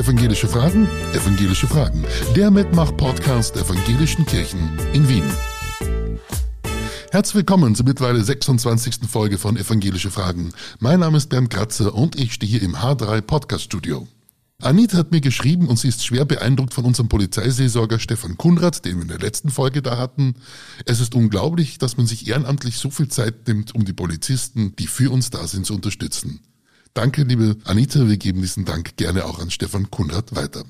Evangelische Fragen, Evangelische Fragen. Der Mitmach-Podcast der Evangelischen Kirchen in Wien. Herzlich willkommen zur mittlerweile 26. Folge von Evangelische Fragen. Mein Name ist Bernd Kratzer und ich stehe hier im H3 Podcast Studio. Anita hat mir geschrieben und sie ist schwer beeindruckt von unserem Polizeiseelsorger Stefan Kunrad, den wir in der letzten Folge da hatten. Es ist unglaublich, dass man sich ehrenamtlich so viel Zeit nimmt, um die Polizisten, die für uns da sind, zu unterstützen. Danke, liebe Anita. Wir geben diesen Dank gerne auch an Stefan Kunrad weiter.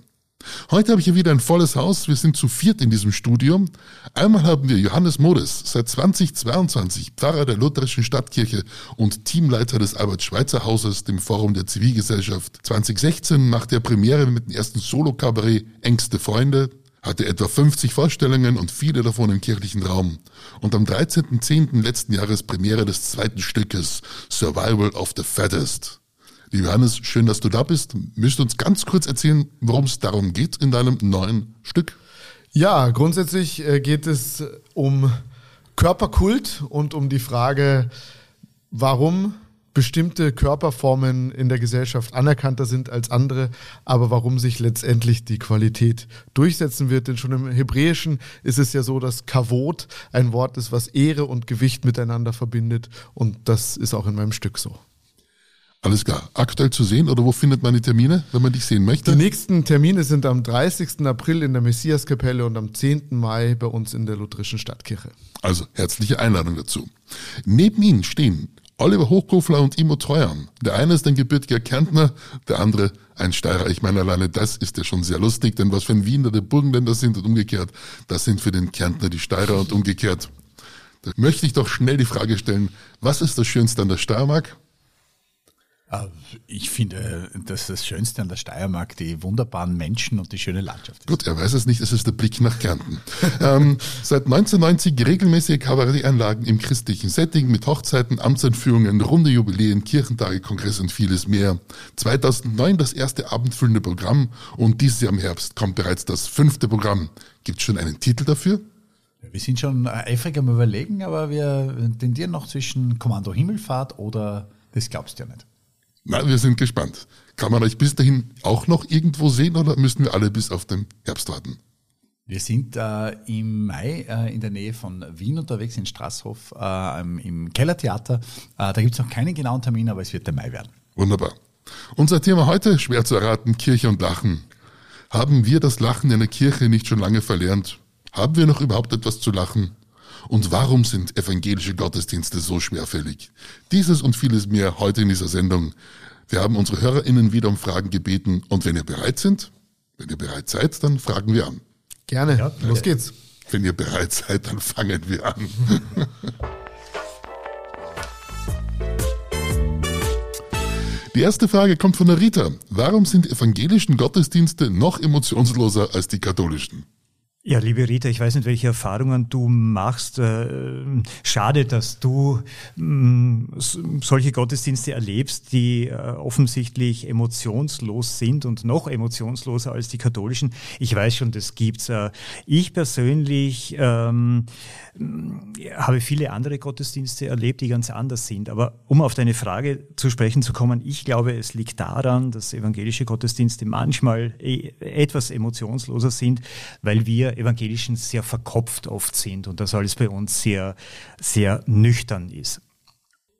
Heute habe ich hier wieder ein volles Haus. Wir sind zu viert in diesem Studium. Einmal haben wir Johannes Modes, seit 2022 Pfarrer der Lutherischen Stadtkirche und Teamleiter des Albert-Schweitzer-Hauses, dem Forum der Zivilgesellschaft. 2016 machte er Premiere mit dem ersten Solo-Kabarett Ängste Freunde, hatte etwa 50 Vorstellungen und viele davon im kirchlichen Raum. Und am 13.10. letzten Jahres Premiere des zweiten Stückes Survival of the Fattest. Lieber Hannes, schön, dass du da bist. Möchtest du uns ganz kurz erzählen, worum es darum geht in deinem neuen Stück? Ja, grundsätzlich äh, geht es um Körperkult und um die Frage, warum bestimmte Körperformen in der Gesellschaft anerkannter sind als andere, aber warum sich letztendlich die Qualität durchsetzen wird. Denn schon im Hebräischen ist es ja so, dass Kavot ein Wort ist, was Ehre und Gewicht miteinander verbindet. Und das ist auch in meinem Stück so. Alles klar. Aktuell zu sehen oder wo findet man die Termine, wenn man dich sehen möchte? Die nächsten Termine sind am 30. April in der Messiaskapelle und am 10. Mai bei uns in der Lutherischen Stadtkirche. Also herzliche Einladung dazu. Neben ihnen stehen Oliver Hochkofler und Imo Treuern. Der eine ist ein gebürtiger Kärntner, der andere ein Steirer. Ich meine, alleine das ist ja schon sehr lustig, denn was für ein Wiener der Burgenländer sind und umgekehrt, das sind für den Kärntner die Steirer und umgekehrt. Da möchte ich doch schnell die Frage stellen, was ist das Schönste an der Steiermark? Äh, ich finde, dass das Schönste an der Steiermark die wunderbaren Menschen und die schöne Landschaft ist. Gut, er weiß es nicht, es ist der Blick nach Kärnten. ähm, seit 1990 regelmäßige Kabaretteinlagen im christlichen Setting mit Hochzeiten, Amtseinführungen, runde Jubiläen, Kirchentage, Kongress und vieles mehr. 2009 das erste abendfüllende Programm und dieses Jahr im Herbst kommt bereits das fünfte Programm. Gibt es schon einen Titel dafür? Wir sind schon eifrig am Überlegen, aber wir tendieren noch zwischen Kommando Himmelfahrt oder Das glaubst du ja nicht. Na, wir sind gespannt. Kann man euch bis dahin auch noch irgendwo sehen oder müssen wir alle bis auf den Herbst warten? Wir sind äh, im Mai äh, in der Nähe von Wien unterwegs, in Straßhof, äh, im Kellertheater. Äh, da gibt es noch keinen genauen Termin, aber es wird der Mai werden. Wunderbar. Unser Thema heute, schwer zu erraten, Kirche und Lachen. Haben wir das Lachen in der Kirche nicht schon lange verlernt? Haben wir noch überhaupt etwas zu lachen? Und warum sind evangelische Gottesdienste so schwerfällig? Dieses und vieles mehr heute in dieser Sendung. Wir haben unsere HörerInnen wieder um Fragen gebeten und wenn ihr bereit sind, wenn ihr bereit seid, dann fragen wir an. Gerne, ja, los geht's. Wenn ihr bereit seid, dann fangen wir an. Die erste Frage kommt von der Rita. Warum sind evangelischen Gottesdienste noch emotionsloser als die katholischen? Ja, liebe Rita, ich weiß nicht, welche Erfahrungen du machst. Äh, schade, dass du mm, solche Gottesdienste erlebst, die äh, offensichtlich emotionslos sind und noch emotionsloser als die katholischen. Ich weiß schon, das gibt's. Äh, ich persönlich ähm, habe viele andere Gottesdienste erlebt, die ganz anders sind. Aber um auf deine Frage zu sprechen zu kommen, ich glaube, es liegt daran, dass evangelische Gottesdienste manchmal etwas emotionsloser sind, weil wir Evangelischen sehr verkopft oft sind und das alles bei uns sehr, sehr nüchtern ist.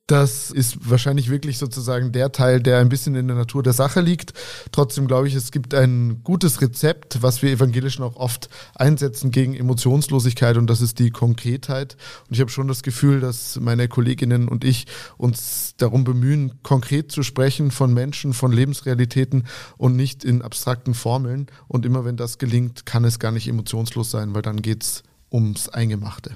Das ist wahrscheinlich wirklich sozusagen der Teil, der ein bisschen in der Natur der Sache liegt. Trotzdem glaube ich, es gibt ein gutes Rezept, was wir Evangelischen auch oft einsetzen gegen Emotionslosigkeit und das ist die Konkretheit. Und ich habe schon das Gefühl, dass meine Kolleginnen und ich uns darum bemühen, konkret zu sprechen von Menschen, von Lebensrealitäten und nicht in abstrakten Formeln. Und immer wenn das gelingt, kann es gar nicht emotionslos sein, weil dann geht es ums Eingemachte.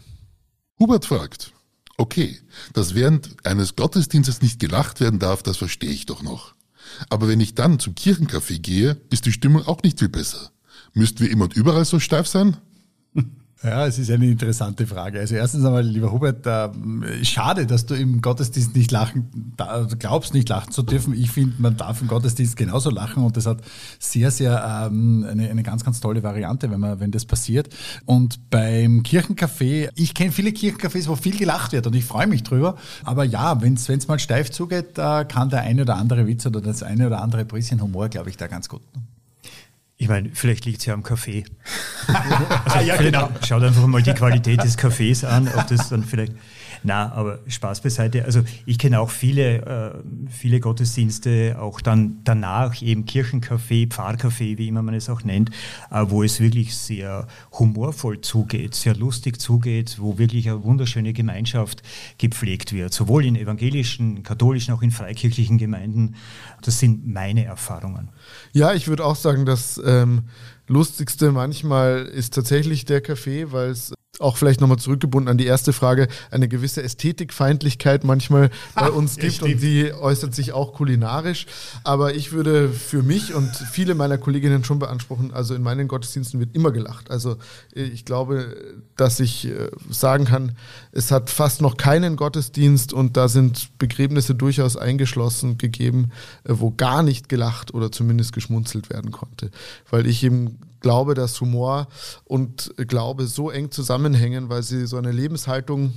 Hubert fragt, Okay, dass während eines Gottesdienstes nicht gelacht werden darf, das verstehe ich doch noch. Aber wenn ich dann zum Kirchencafé gehe, ist die Stimmung auch nicht viel besser. Müssten wir immer und überall so steif sein? Ja, es ist eine interessante Frage. Also erstens einmal, lieber Hubert, äh, schade, dass du im Gottesdienst nicht lachen, da, glaubst nicht lachen zu dürfen. Ich finde, man darf im Gottesdienst genauso lachen und das hat sehr, sehr ähm, eine, eine ganz, ganz tolle Variante, wenn man, wenn das passiert. Und beim Kirchencafé, ich kenne viele Kirchencafés, wo viel gelacht wird und ich freue mich drüber. Aber ja, wenn es mal steif zugeht, da kann der eine oder andere Witz oder das eine oder andere Bisschen Humor, glaube ich, da ganz gut. Ich meine, vielleicht liegt es ja am Kaffee. Also ja, genau. Schaut einfach mal die Qualität des Kaffees an, ob das dann vielleicht. Na, aber Spaß beiseite. Also ich kenne auch viele, äh, viele Gottesdienste, auch dann danach eben Kirchencafé, Pfarrcafé, wie immer man es auch nennt, äh, wo es wirklich sehr humorvoll zugeht, sehr lustig zugeht, wo wirklich eine wunderschöne Gemeinschaft gepflegt wird, sowohl in evangelischen, katholischen, auch in freikirchlichen Gemeinden. Das sind meine Erfahrungen. Ja, ich würde auch sagen, das ähm, Lustigste manchmal ist tatsächlich der Kaffee, weil es auch vielleicht nochmal zurückgebunden an die erste Frage, eine gewisse Ästhetikfeindlichkeit manchmal bei uns gibt ja, und die äußert sich auch kulinarisch. Aber ich würde für mich und viele meiner Kolleginnen schon beanspruchen, also in meinen Gottesdiensten wird immer gelacht. Also ich glaube, dass ich äh, sagen kann, es hat fast noch keinen Gottesdienst und da sind Begräbnisse durchaus eingeschlossen gegeben, äh, wo gar nicht gelacht oder zumindest geschmunzelt werden konnte. Weil ich eben glaube, dass Humor und Glaube so eng zusammenhängen, weil sie so eine Lebenshaltung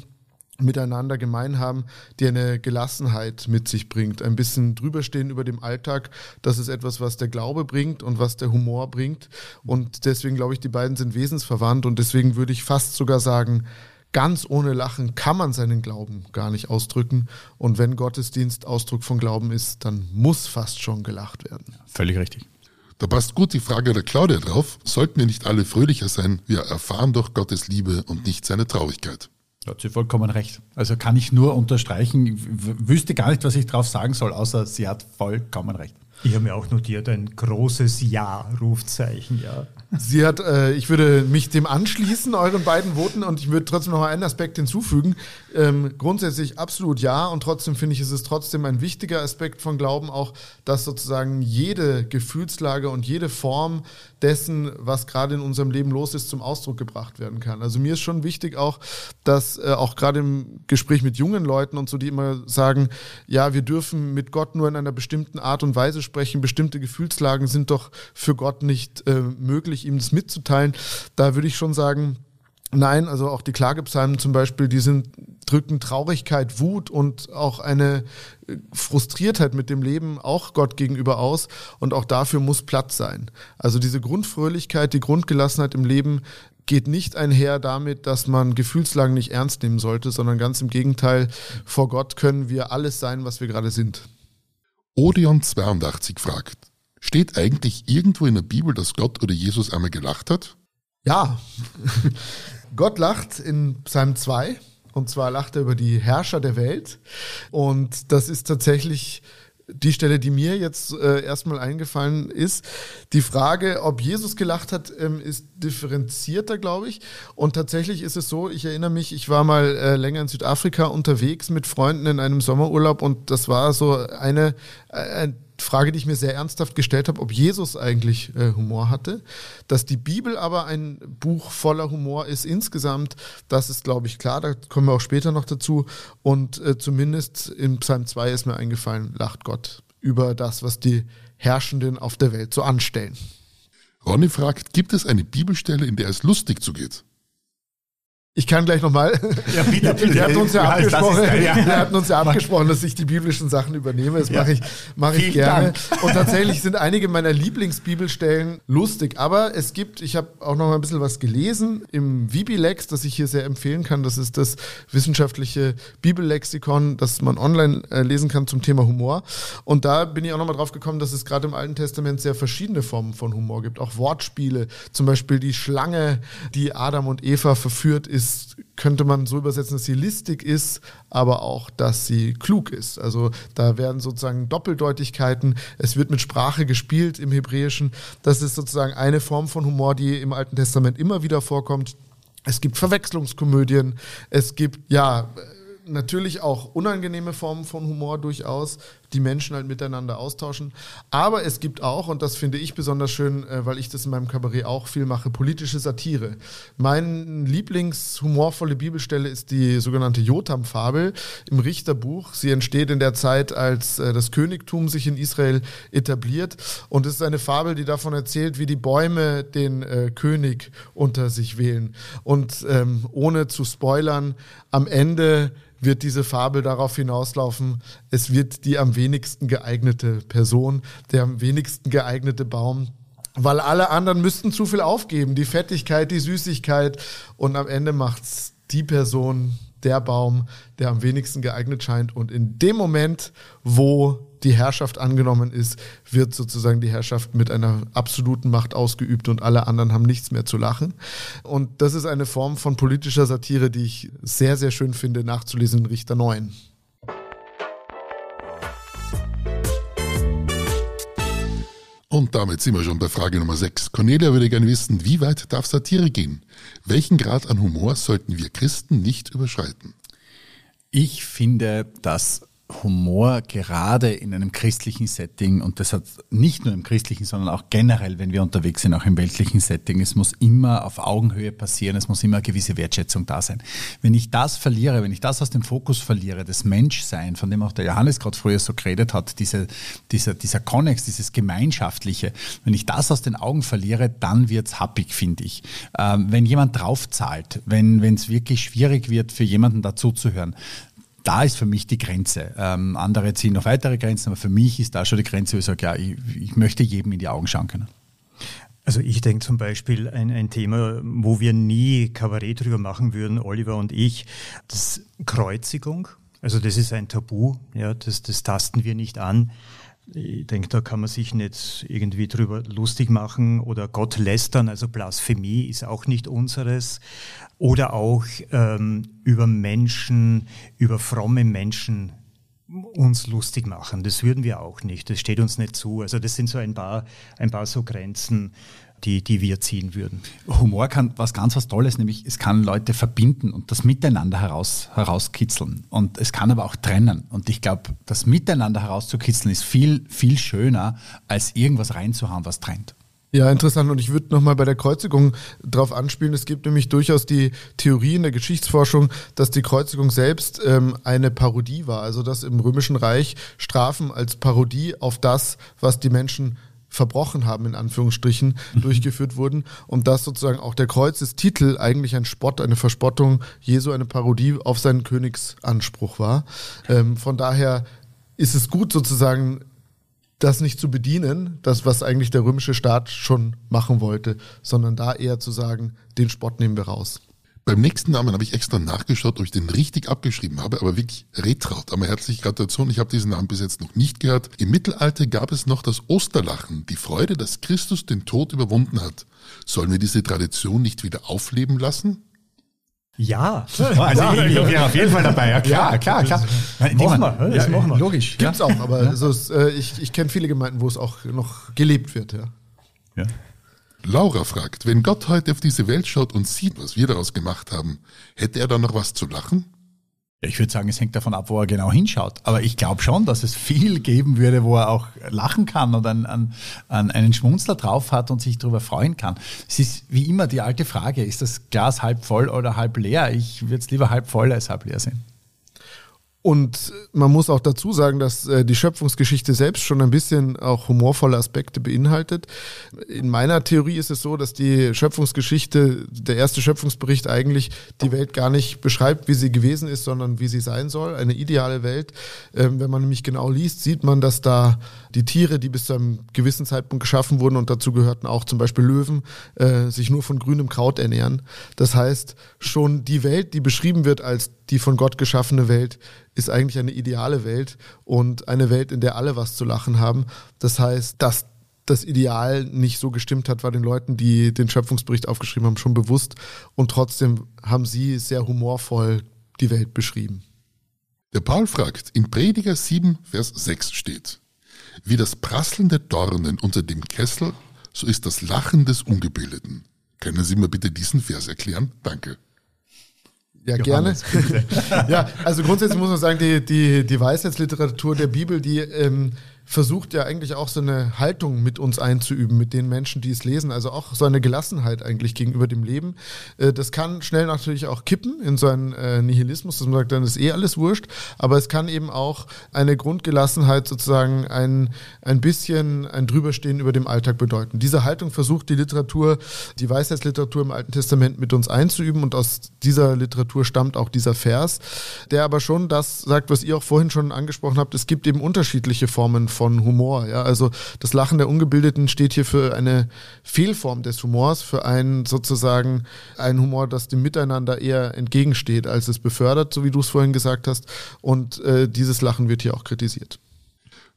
miteinander gemein haben, die eine Gelassenheit mit sich bringt. Ein bisschen drüberstehen über dem Alltag, das ist etwas, was der Glaube bringt und was der Humor bringt. Und deswegen glaube ich, die beiden sind wesensverwandt und deswegen würde ich fast sogar sagen, ganz ohne Lachen kann man seinen Glauben gar nicht ausdrücken. Und wenn Gottesdienst Ausdruck von Glauben ist, dann muss fast schon gelacht werden. Völlig richtig. Da passt gut die Frage der Claudia drauf. Sollten wir nicht alle fröhlicher sein? Wir erfahren doch Gottes Liebe und nicht seine Traurigkeit. Da hat sie vollkommen recht. Also kann ich nur unterstreichen. Ich wüsste gar nicht, was ich drauf sagen soll, außer sie hat vollkommen recht. Ich habe mir auch notiert, ein großes Ja, Rufzeichen, ja. Sie hat, äh, ich würde mich dem anschließen, euren beiden Voten, und ich würde trotzdem noch einen Aspekt hinzufügen. Ähm, grundsätzlich absolut ja, und trotzdem finde ich, ist es trotzdem ein wichtiger Aspekt von Glauben auch, dass sozusagen jede Gefühlslage und jede Form dessen, was gerade in unserem Leben los ist, zum Ausdruck gebracht werden kann. Also mir ist schon wichtig auch, dass äh, auch gerade im Gespräch mit jungen Leuten und so, die immer sagen, ja, wir dürfen mit Gott nur in einer bestimmten Art und Weise sprechen, bestimmte Gefühlslagen sind doch für Gott nicht äh, möglich, ihm das mitzuteilen. Da würde ich schon sagen, Nein, also auch die Klagepsalmen zum Beispiel, die sind, drücken Traurigkeit, Wut und auch eine äh, Frustriertheit mit dem Leben auch Gott gegenüber aus. Und auch dafür muss Platz sein. Also diese Grundfröhlichkeit, die Grundgelassenheit im Leben geht nicht einher damit, dass man Gefühlslagen nicht ernst nehmen sollte, sondern ganz im Gegenteil, vor Gott können wir alles sein, was wir gerade sind. Odeon82 fragt, steht eigentlich irgendwo in der Bibel, dass Gott oder Jesus einmal gelacht hat? Ja, Gott lacht in Psalm 2 und zwar lacht er über die Herrscher der Welt. Und das ist tatsächlich die Stelle, die mir jetzt äh, erstmal eingefallen ist. Die Frage, ob Jesus gelacht hat, ähm, ist differenzierter, glaube ich. Und tatsächlich ist es so, ich erinnere mich, ich war mal äh, länger in Südafrika unterwegs mit Freunden in einem Sommerurlaub und das war so eine, äh, Frage, die ich mir sehr ernsthaft gestellt habe, ob Jesus eigentlich äh, Humor hatte. Dass die Bibel aber ein Buch voller Humor ist insgesamt, das ist, glaube ich, klar. Da kommen wir auch später noch dazu. Und äh, zumindest in Psalm 2 ist mir eingefallen, lacht Gott über das, was die Herrschenden auf der Welt so anstellen. Ronny fragt, gibt es eine Bibelstelle, in der es lustig zugeht? Ich kann gleich nochmal. Ja, bitte, bitte. Wir hatten uns ja abgesprochen, ja. wir hatten uns ja abgesprochen, dass ich die biblischen Sachen übernehme. Das ja. mache ich, mache ich gerne. Dank. Und tatsächlich sind einige meiner Lieblingsbibelstellen lustig. Aber es gibt, ich habe auch noch mal ein bisschen was gelesen im Vibilex, das ich hier sehr empfehlen kann. Das ist das wissenschaftliche Bibellexikon, das man online äh, lesen kann zum Thema Humor. Und da bin ich auch noch mal drauf gekommen, dass es gerade im Alten Testament sehr verschiedene Formen von Humor gibt. Auch Wortspiele. Zum Beispiel die Schlange, die Adam und Eva verführt, ist ist, könnte man so übersetzen, dass sie listig ist, aber auch, dass sie klug ist. Also da werden sozusagen Doppeldeutigkeiten, es wird mit Sprache gespielt im Hebräischen. Das ist sozusagen eine Form von Humor, die im Alten Testament immer wieder vorkommt. Es gibt Verwechslungskomödien, es gibt ja natürlich auch unangenehme Formen von Humor durchaus, die Menschen halt miteinander austauschen. Aber es gibt auch, und das finde ich besonders schön, äh, weil ich das in meinem Kabarett auch viel mache, politische Satire. Mein Lieblingshumorvolle Bibelstelle ist die sogenannte Jotam-Fabel im Richterbuch. Sie entsteht in der Zeit, als äh, das Königtum sich in Israel etabliert. Und es ist eine Fabel, die davon erzählt, wie die Bäume den äh, König unter sich wählen. Und ähm, ohne zu spoilern, am Ende wird diese Fabel darauf hinauslaufen, es wird die am wenigsten geeignete Person, der am wenigsten geeignete Baum weil alle anderen müssten zu viel aufgeben. Die Fettigkeit, die Süßigkeit. Und am Ende macht's die Person, der Baum, der am wenigsten geeignet scheint. Und in dem Moment, wo die Herrschaft angenommen ist, wird sozusagen die Herrschaft mit einer absoluten Macht ausgeübt und alle anderen haben nichts mehr zu lachen. Und das ist eine Form von politischer Satire, die ich sehr, sehr schön finde, nachzulesen in Richter 9. Und damit sind wir schon bei Frage Nummer 6. Cornelia würde gerne wissen, wie weit darf Satire gehen? Welchen Grad an Humor sollten wir Christen nicht überschreiten? Ich finde, dass Humor gerade in einem christlichen Setting und das hat nicht nur im christlichen, sondern auch generell, wenn wir unterwegs sind, auch im weltlichen Setting, es muss immer auf Augenhöhe passieren, es muss immer eine gewisse Wertschätzung da sein. Wenn ich das verliere, wenn ich das aus dem Fokus verliere, das Menschsein, von dem auch der Johannes gerade früher so geredet hat, diese, dieser, dieser Konnex, dieses Gemeinschaftliche, wenn ich das aus den Augen verliere, dann wird's happig, finde ich. Ähm, wenn jemand draufzahlt, wenn es wirklich schwierig wird, für jemanden dazuzuhören, da ist für mich die Grenze. Ähm, andere ziehen noch weitere Grenzen, aber für mich ist da schon die Grenze, wo ich sage, ja, ich, ich möchte jedem in die Augen schauen können. Also ich denke zum Beispiel ein, ein Thema, wo wir nie Kabarett drüber machen würden, Oliver und ich, das Kreuzigung. Also das ist ein Tabu, ja, das, das tasten wir nicht an. Ich denke, da kann man sich nicht irgendwie drüber lustig machen oder Gott lästern, also Blasphemie ist auch nicht unseres. Oder auch ähm, über Menschen, über fromme Menschen uns lustig machen. Das würden wir auch nicht. Das steht uns nicht zu. Also das sind so ein paar, ein paar so Grenzen, die, die wir ziehen würden. Humor kann was ganz was Tolles, nämlich es kann Leute verbinden und das Miteinander heraus, herauskitzeln. Und es kann aber auch trennen. Und ich glaube, das Miteinander herauszukitzeln ist viel, viel schöner, als irgendwas reinzuhauen, was trennt. Ja, interessant. Und ich würde nochmal bei der Kreuzigung drauf anspielen. Es gibt nämlich durchaus die Theorie in der Geschichtsforschung, dass die Kreuzigung selbst ähm, eine Parodie war. Also dass im Römischen Reich Strafen als Parodie auf das, was die Menschen verbrochen haben, in Anführungsstrichen, mhm. durchgeführt wurden. Und dass sozusagen auch der Kreuzestitel eigentlich ein Spott, eine Verspottung Jesu, eine Parodie auf seinen Königsanspruch war. Ähm, von daher ist es gut sozusagen das nicht zu bedienen, das, was eigentlich der römische Staat schon machen wollte, sondern da eher zu sagen, den Spott nehmen wir raus. Beim nächsten Namen habe ich extra nachgeschaut, ob ich den richtig abgeschrieben habe, aber wirklich Retraut. Aber herzliche Gratulation, ich habe diesen Namen bis jetzt noch nicht gehört. Im Mittelalter gab es noch das Osterlachen, die Freude, dass Christus den Tod überwunden hat. Sollen wir diese Tradition nicht wieder aufleben lassen? Ja, also ja, ich wäre auf jeden Fall dabei. Ja, klar, ja, klar, klar. Das machen wir. Das machen wir. Logisch. Gibt's auch, aber ja. also, äh, ich, ich kenne viele Gemeinden, wo es auch noch gelebt wird. Ja. ja. Laura fragt, wenn Gott heute auf diese Welt schaut und sieht, was wir daraus gemacht haben, hätte er da noch was zu lachen? Ich würde sagen, es hängt davon ab, wo er genau hinschaut. Aber ich glaube schon, dass es viel geben würde, wo er auch lachen kann und an, an einen Schmunzler drauf hat und sich darüber freuen kann. Es ist wie immer die alte Frage, ist das Glas halb voll oder halb leer? Ich würde es lieber halb voll als halb leer sehen. Und man muss auch dazu sagen, dass äh, die Schöpfungsgeschichte selbst schon ein bisschen auch humorvolle Aspekte beinhaltet. In meiner Theorie ist es so, dass die Schöpfungsgeschichte, der erste Schöpfungsbericht eigentlich die Welt gar nicht beschreibt, wie sie gewesen ist, sondern wie sie sein soll. Eine ideale Welt. Ähm, wenn man nämlich genau liest, sieht man, dass da die Tiere, die bis zu einem gewissen Zeitpunkt geschaffen wurden und dazu gehörten auch zum Beispiel Löwen, äh, sich nur von grünem Kraut ernähren. Das heißt, schon die Welt, die beschrieben wird als die von Gott geschaffene Welt, ist eigentlich eine ideale Welt und eine Welt, in der alle was zu lachen haben. Das heißt, dass das Ideal nicht so gestimmt hat, war den Leuten, die den Schöpfungsbericht aufgeschrieben haben, schon bewusst. Und trotzdem haben sie sehr humorvoll die Welt beschrieben. Der Paul fragt, in Prediger 7, Vers 6 steht, wie das Prasseln der Dornen unter dem Kessel, so ist das Lachen des Ungebildeten. Können Sie mir bitte diesen Vers erklären? Danke. Ja, Johannes, gerne. ja, also grundsätzlich muss man sagen, die, die, die Weisheitsliteratur der Bibel, die ähm, versucht ja eigentlich auch so eine Haltung mit uns einzuüben, mit den Menschen, die es lesen. Also auch so eine Gelassenheit eigentlich gegenüber dem Leben. Äh, das kann schnell natürlich auch kippen in so einen äh, Nihilismus, dass man sagt, dann ist eh alles wurscht. Aber es kann eben auch eine Grundgelassenheit sozusagen ein, ein bisschen ein Drüberstehen über dem Alltag bedeuten. Diese Haltung versucht die Literatur, die Weisheitsliteratur im Alten Testament mit uns einzuüben und aus dieser Literatur stammt auch dieser Vers, der aber schon das sagt, was ihr auch vorhin schon angesprochen habt. Es gibt eben unterschiedliche Formen von Humor. Ja, also das Lachen der Ungebildeten steht hier für eine Fehlform des Humors, für einen sozusagen ein Humor, das dem Miteinander eher entgegensteht, als es befördert, so wie du es vorhin gesagt hast. Und äh, dieses Lachen wird hier auch kritisiert.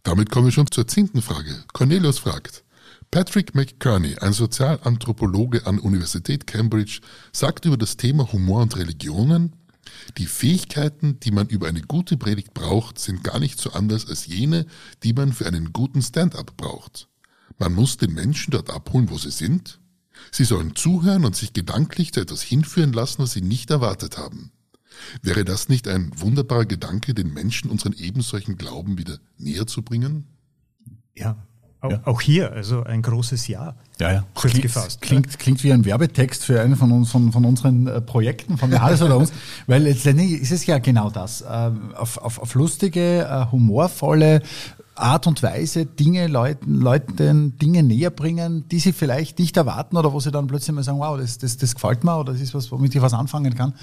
Damit kommen wir schon zur zehnten Frage. Cornelius fragt, Patrick McCurney, ein Sozialanthropologe an Universität Cambridge, sagt über das Thema Humor und Religionen, die Fähigkeiten, die man über eine gute Predigt braucht, sind gar nicht so anders als jene, die man für einen guten Stand-up braucht. Man muss den Menschen dort abholen, wo sie sind. Sie sollen zuhören und sich gedanklich zu etwas hinführen lassen, was sie nicht erwartet haben. Wäre das nicht ein wunderbarer Gedanke, den Menschen unseren ebensolchen Glauben wieder näher zu bringen? Ja, auch, ja. auch hier, also ein großes Ja. Ja, ja. Kurz klingt, gefasst. Klingt, klingt wie ein Werbetext für einen von, uns, von, von unseren äh, Projekten, von Jahres oder uns, weil letztendlich ist es ja genau das. Ähm, auf, auf, auf lustige, äh, humorvolle, Art und Weise Dinge Leuten, Leuten Dinge näher bringen, die sie vielleicht nicht erwarten oder wo sie dann plötzlich mal sagen, wow, das, das, das gefällt mir oder das ist was, womit ich was anfangen kann.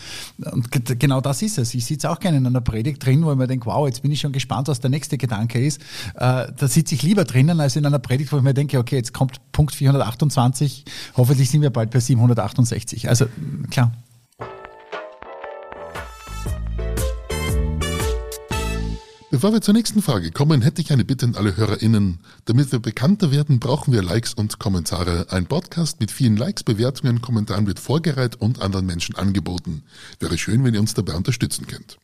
Und genau das ist es. Ich sitze auch gerne in einer Predigt drin, wo ich mir denke, wow, jetzt bin ich schon gespannt, was der nächste Gedanke ist. Äh, da sitze ich lieber drinnen als in einer Predigt, wo ich mir denke, okay, jetzt kommt Punkt 428, hoffentlich sind wir bald bei 768. Also klar, Bevor wir zur nächsten Frage kommen, hätte ich eine Bitte an alle HörerInnen. Damit wir bekannter werden, brauchen wir Likes und Kommentare. Ein Podcast mit vielen Likes, Bewertungen, Kommentaren wird vorgereiht und anderen Menschen angeboten. Wäre schön, wenn ihr uns dabei unterstützen könnt.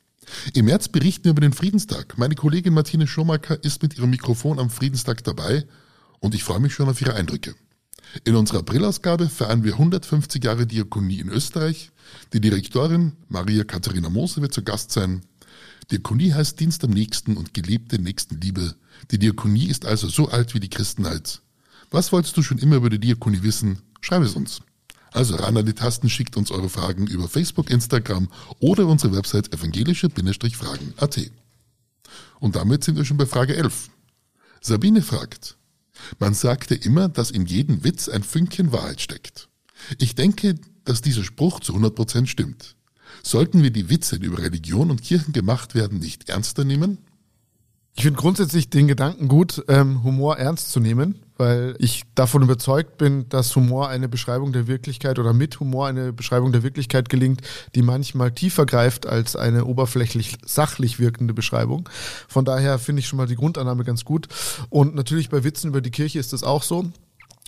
Im März berichten wir über den Friedenstag. Meine Kollegin Martine Schomacker ist mit ihrem Mikrofon am Friedenstag dabei und ich freue mich schon auf ihre Eindrücke. In unserer Aprilausgabe feiern wir 150 Jahre Diakonie in Österreich. Die Direktorin Maria Katharina Moser wird zu Gast sein. Diakonie heißt Dienst am Nächsten und gelebte Nächstenliebe. Die Diakonie ist also so alt wie die Christenheit. Was wolltest du schon immer über die Diakonie wissen? Schreib es uns. Also ran an die Tasten, schickt uns eure Fragen über Facebook, Instagram oder unsere Website evangelische-fragen.at. Und damit sind wir schon bei Frage 11. Sabine fragt, man sagte immer, dass in jedem Witz ein Fünkchen Wahrheit steckt. Ich denke, dass dieser Spruch zu 100% stimmt. Sollten wir die Witze, die über Religion und Kirchen gemacht werden, nicht ernster nehmen? Ich finde grundsätzlich den Gedanken gut, ähm, Humor ernst zu nehmen, weil ich davon überzeugt bin, dass Humor eine Beschreibung der Wirklichkeit oder mit Humor eine Beschreibung der Wirklichkeit gelingt, die manchmal tiefer greift als eine oberflächlich sachlich wirkende Beschreibung. Von daher finde ich schon mal die Grundannahme ganz gut. Und natürlich bei Witzen über die Kirche ist das auch so.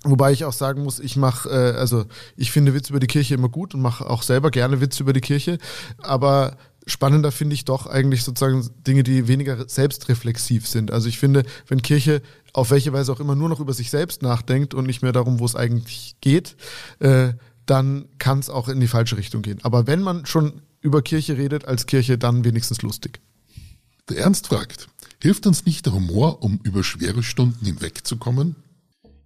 Wobei ich auch sagen muss, ich mache, äh, also ich finde Witz über die Kirche immer gut und mache auch selber gerne Witz über die Kirche. Aber spannender finde ich doch eigentlich sozusagen Dinge, die weniger selbstreflexiv sind. Also ich finde, wenn Kirche auf welche Weise auch immer nur noch über sich selbst nachdenkt und nicht mehr darum, wo es eigentlich geht, äh, dann kann es auch in die falsche Richtung gehen. Aber wenn man schon über Kirche redet als Kirche, dann wenigstens lustig. Der Ernst fragt, hilft uns nicht der Humor, um über schwere Stunden hinwegzukommen?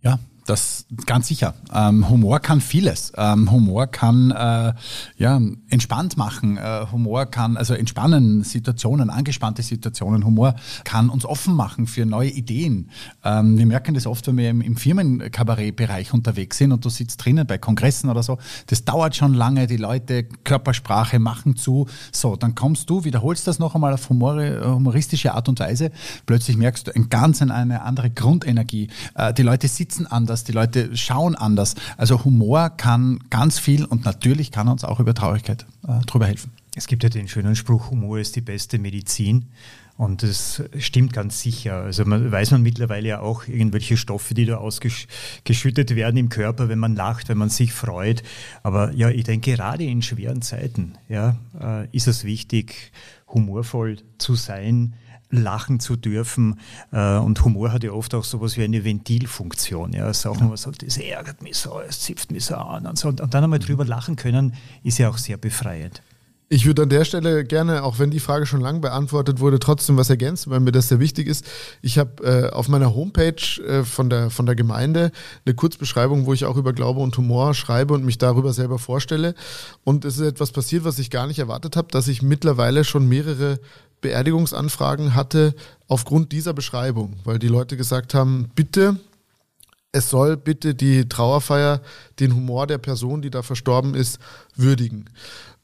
Ja, das ganz sicher. Ähm, Humor kann vieles. Ähm, Humor kann äh, ja entspannt machen. Äh, Humor kann also entspannen Situationen, angespannte Situationen. Humor kann uns offen machen für neue Ideen. Ähm, wir merken das oft, wenn wir im, im Firmenkabarettbereich unterwegs sind und du sitzt drinnen bei Kongressen oder so. Das dauert schon lange. Die Leute Körpersprache machen zu. So, dann kommst du, wiederholst das noch einmal auf humor, humoristische Art und Weise. Plötzlich merkst du ein ganz eine andere Grundenergie. Äh, die Leute sitzen anders anders, die Leute schauen anders. Also Humor kann ganz viel und natürlich kann uns auch über Traurigkeit äh, drüber helfen. Es gibt ja den schönen Spruch, Humor ist die beste Medizin. Und das stimmt ganz sicher. Also man, weiß man mittlerweile ja auch irgendwelche Stoffe, die da ausgeschüttet werden im Körper, wenn man lacht, wenn man sich freut. Aber ja, ich denke, gerade in schweren Zeiten ja, äh, ist es wichtig, humorvoll zu sein, lachen zu dürfen. Äh, und Humor hat ja oft auch sowas wie eine Ventilfunktion. Ja, Sachen, wo man sagt, das ärgert mich so, es zipft mich so an und so. Und dann einmal drüber lachen können, ist ja auch sehr befreiend. Ich würde an der Stelle gerne, auch wenn die Frage schon lang beantwortet wurde, trotzdem was ergänzen, weil mir das sehr wichtig ist. Ich habe äh, auf meiner Homepage äh, von, der, von der Gemeinde eine Kurzbeschreibung, wo ich auch über Glaube und Humor schreibe und mich darüber selber vorstelle. Und es ist etwas passiert, was ich gar nicht erwartet habe, dass ich mittlerweile schon mehrere Beerdigungsanfragen hatte aufgrund dieser Beschreibung, weil die Leute gesagt haben, bitte, es soll bitte die Trauerfeier den Humor der Person, die da verstorben ist, würdigen.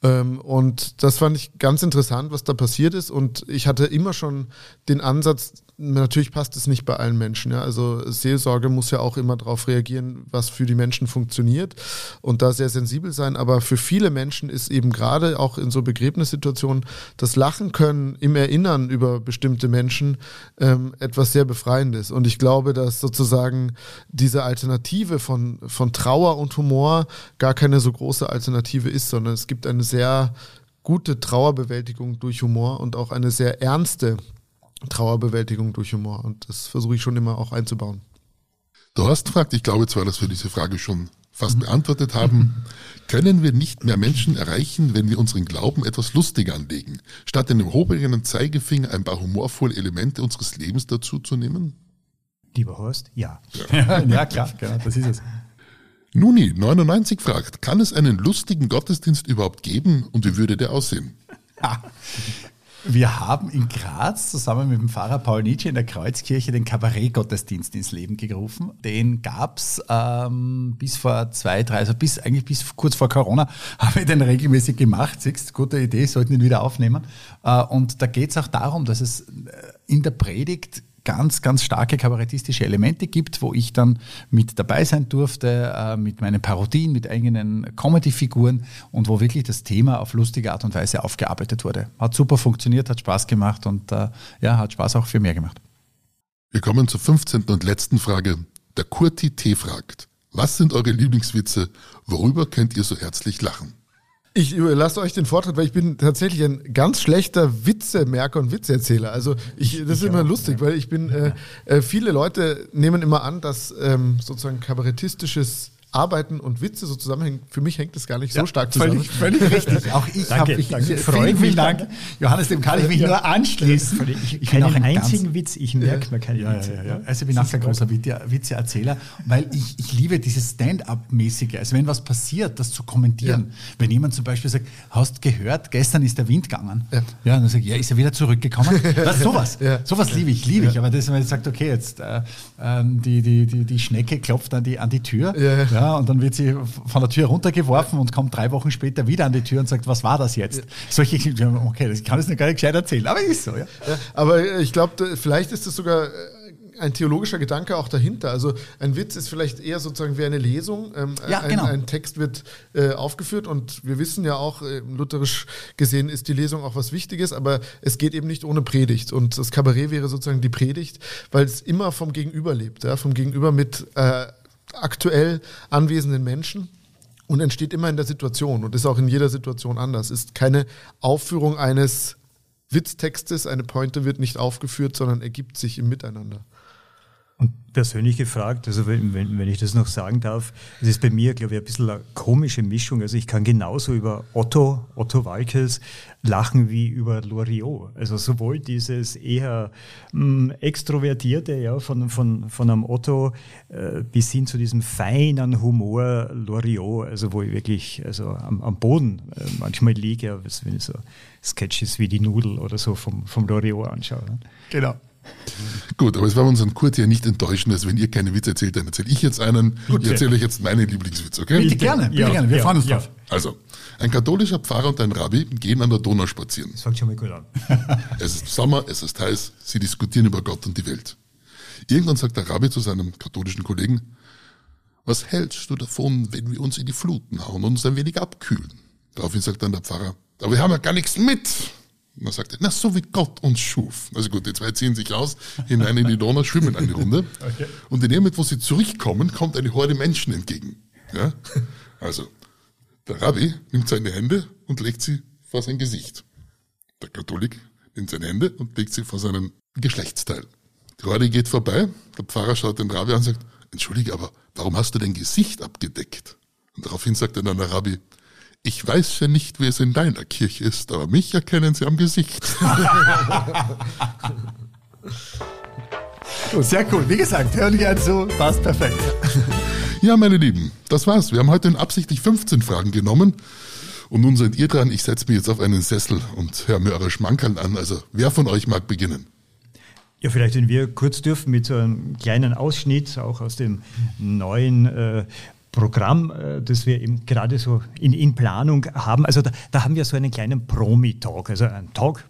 Ähm, und das fand ich ganz interessant, was da passiert ist. Und ich hatte immer schon den Ansatz, natürlich passt es nicht bei allen Menschen. Ja. Also Seelsorge muss ja auch immer darauf reagieren, was für die Menschen funktioniert und da sehr sensibel sein. Aber für viele Menschen ist eben gerade auch in so Begräbnissituationen das Lachen können im Erinnern über bestimmte Menschen ähm, etwas sehr Befreiendes. Und ich glaube, dass sozusagen diese Alternative von, von Trauer und Humor gar keine so große Alternative ist, sondern es gibt eine sehr gute Trauerbewältigung durch Humor und auch eine sehr ernste Trauerbewältigung durch Humor. Und das versuche ich schon immer auch einzubauen. Du hast gefragt, ich glaube zwar, dass wir diese Frage schon fast beantwortet haben. Können wir nicht mehr Menschen erreichen, wenn wir unseren Glauben etwas lustiger anlegen, statt in dem hobeligen Zeigefinger ein paar humorvolle Elemente unseres Lebens dazu zu nehmen? Lieber Horst, ja. Ja, ja klar, genau, das ist es. Nuni, 99 fragt, kann es einen lustigen Gottesdienst überhaupt geben und wie würde der aussehen? Wir haben in Graz zusammen mit dem Pfarrer Paul Nietzsche in der Kreuzkirche den Kabarettgottesdienst ins Leben gerufen. Den gab's ähm, bis vor zwei, drei, also bis eigentlich bis kurz vor Corona haben wir den regelmäßig gemacht. Siehst, gute Idee, sollten ihn wieder aufnehmen. Äh, und da geht's auch darum, dass es äh, in der Predigt ganz, ganz starke kabarettistische Elemente gibt, wo ich dann mit dabei sein durfte, äh, mit meinen Parodien, mit eigenen Comedy-Figuren und wo wirklich das Thema auf lustige Art und Weise aufgearbeitet wurde. Hat super funktioniert, hat Spaß gemacht und äh, ja, hat Spaß auch für mehr gemacht. Wir kommen zur 15. und letzten Frage. Der Kurti T fragt, was sind eure Lieblingswitze? Worüber könnt ihr so herzlich lachen? Ich überlasse euch den Vortritt, weil ich bin tatsächlich ein ganz schlechter Witzemerker und Witzeerzähler. Also ich, das ist immer auch, lustig, ja. weil ich bin, äh, äh, viele Leute nehmen immer an, dass ähm, sozusagen kabarettistisches Arbeiten und Witze so zusammenhängen. Für mich hängt das gar nicht ja, so stark zusammen. Völlig, völlig richtig. Auch ich habe ich, danke. Vielen, Dank. Dank. Johannes, dem kann ich mich ja. nur anschließen. Ich, ich, ich bin auch einen einzigen Witz, ich merke mir keine ja, ja, Also ich bin auch ein großer Witzeerzähler, weil ich, ich liebe dieses Stand-up-mäßige. Also wenn was passiert, das zu kommentieren. Wenn jemand zum Beispiel sagt, hast gehört, gestern ist der Wind gegangen. Ja, ja dann sage ich, ja, ist er wieder zurückgekommen? das, sowas. Sowas liebe ich, liebe ich. Aber das, wenn man jetzt sagt, okay, jetzt äh, ähm, die, die, die, die Schnecke klopft an die, an die Tür ja. Und dann wird sie von der Tür runtergeworfen und kommt drei Wochen später wieder an die Tür und sagt, was war das jetzt? Solche, okay, das kann ich nicht gar nicht gescheit erzählen, aber ist so, ja. ja aber ich glaube, vielleicht ist das sogar äh, ein theologischer Gedanke auch dahinter. Also ein Witz ist vielleicht eher sozusagen wie eine Lesung. Ähm, ja, ein, genau. ein, Text wird äh, aufgeführt und wir wissen ja auch, äh, lutherisch gesehen ist die Lesung auch was Wichtiges, aber es geht eben nicht ohne Predigt. Und das Kabarett wäre sozusagen die Predigt, weil es immer vom Gegenüber lebt, ja, vom Gegenüber mit äh, aktuell anwesenden Menschen und entsteht immer in der Situation und ist auch in jeder Situation anders. Ist keine Aufführung eines Witztextes, eine Pointe wird nicht aufgeführt, sondern ergibt sich im Miteinander. Und persönlich gefragt, also wenn, wenn, wenn ich das noch sagen darf, es ist bei mir, glaube ich, ein bisschen eine komische Mischung. Also ich kann genauso über Otto, Otto Walkes lachen wie über Loriot. Also sowohl dieses eher mh, mm, extrovertierte ja, von, von, von einem Otto äh, bis hin zu diesem feinen Humor Loriot, also wo ich wirklich also am, am Boden äh, manchmal liege, wenn ich so Sketches wie die Nudel oder so vom, vom Loriot anschaue. Genau. Gut, aber es war unseren Kurt ja nicht enttäuschen, dass wenn ihr keine Witze erzählt, dann erzähle ich jetzt einen. Gut, ich erzähle euch jetzt meine Lieblingswitze, okay? Bitte gerne, bitte ja, gerne, wir ja, freuen uns ja. drauf. Also, ein katholischer Pfarrer und ein Rabbi gehen an der Donau spazieren. Das fängt schon mal gut an. es ist Sommer, es ist heiß, sie diskutieren über Gott und die Welt. Irgendwann sagt der Rabbi zu seinem katholischen Kollegen, was hältst du davon, wenn wir uns in die Fluten hauen und uns ein wenig abkühlen? Daraufhin sagt dann der Pfarrer, aber wir haben ja gar nichts mit. Und dann sagt er, na, so wie Gott uns schuf. Also gut, die zwei ziehen sich aus, hinein in die Donau, schwimmen eine Runde. Okay. Und in dem Moment, wo sie zurückkommen, kommt eine Horde Menschen entgegen. Ja? Also, der Rabbi nimmt seine Hände und legt sie vor sein Gesicht. Der Katholik nimmt seine Hände und legt sie vor seinen Geschlechtsteil. Die Horde geht vorbei, der Pfarrer schaut den Rabbi an und sagt, entschuldige, aber warum hast du dein Gesicht abgedeckt? Und daraufhin sagt dann der Rabbi, ich weiß ja nicht, wie es in deiner Kirche ist, aber mich erkennen sie am Gesicht. Sehr cool. Wie gesagt, hören gerne zu, passt perfekt. Ja, meine Lieben, das war's. Wir haben heute in absichtlich 15 Fragen genommen. Und nun seid ihr dran. Ich setze mich jetzt auf einen Sessel und höre mir eure Schmankerl an. Also, wer von euch mag beginnen? Ja, vielleicht, wenn wir kurz dürfen mit so einem kleinen Ausschnitt auch aus dem neuen äh, Programm, äh, das wir eben gerade so in, in Planung haben. Also da, da haben wir so einen kleinen Promi-Talk, also einen Talk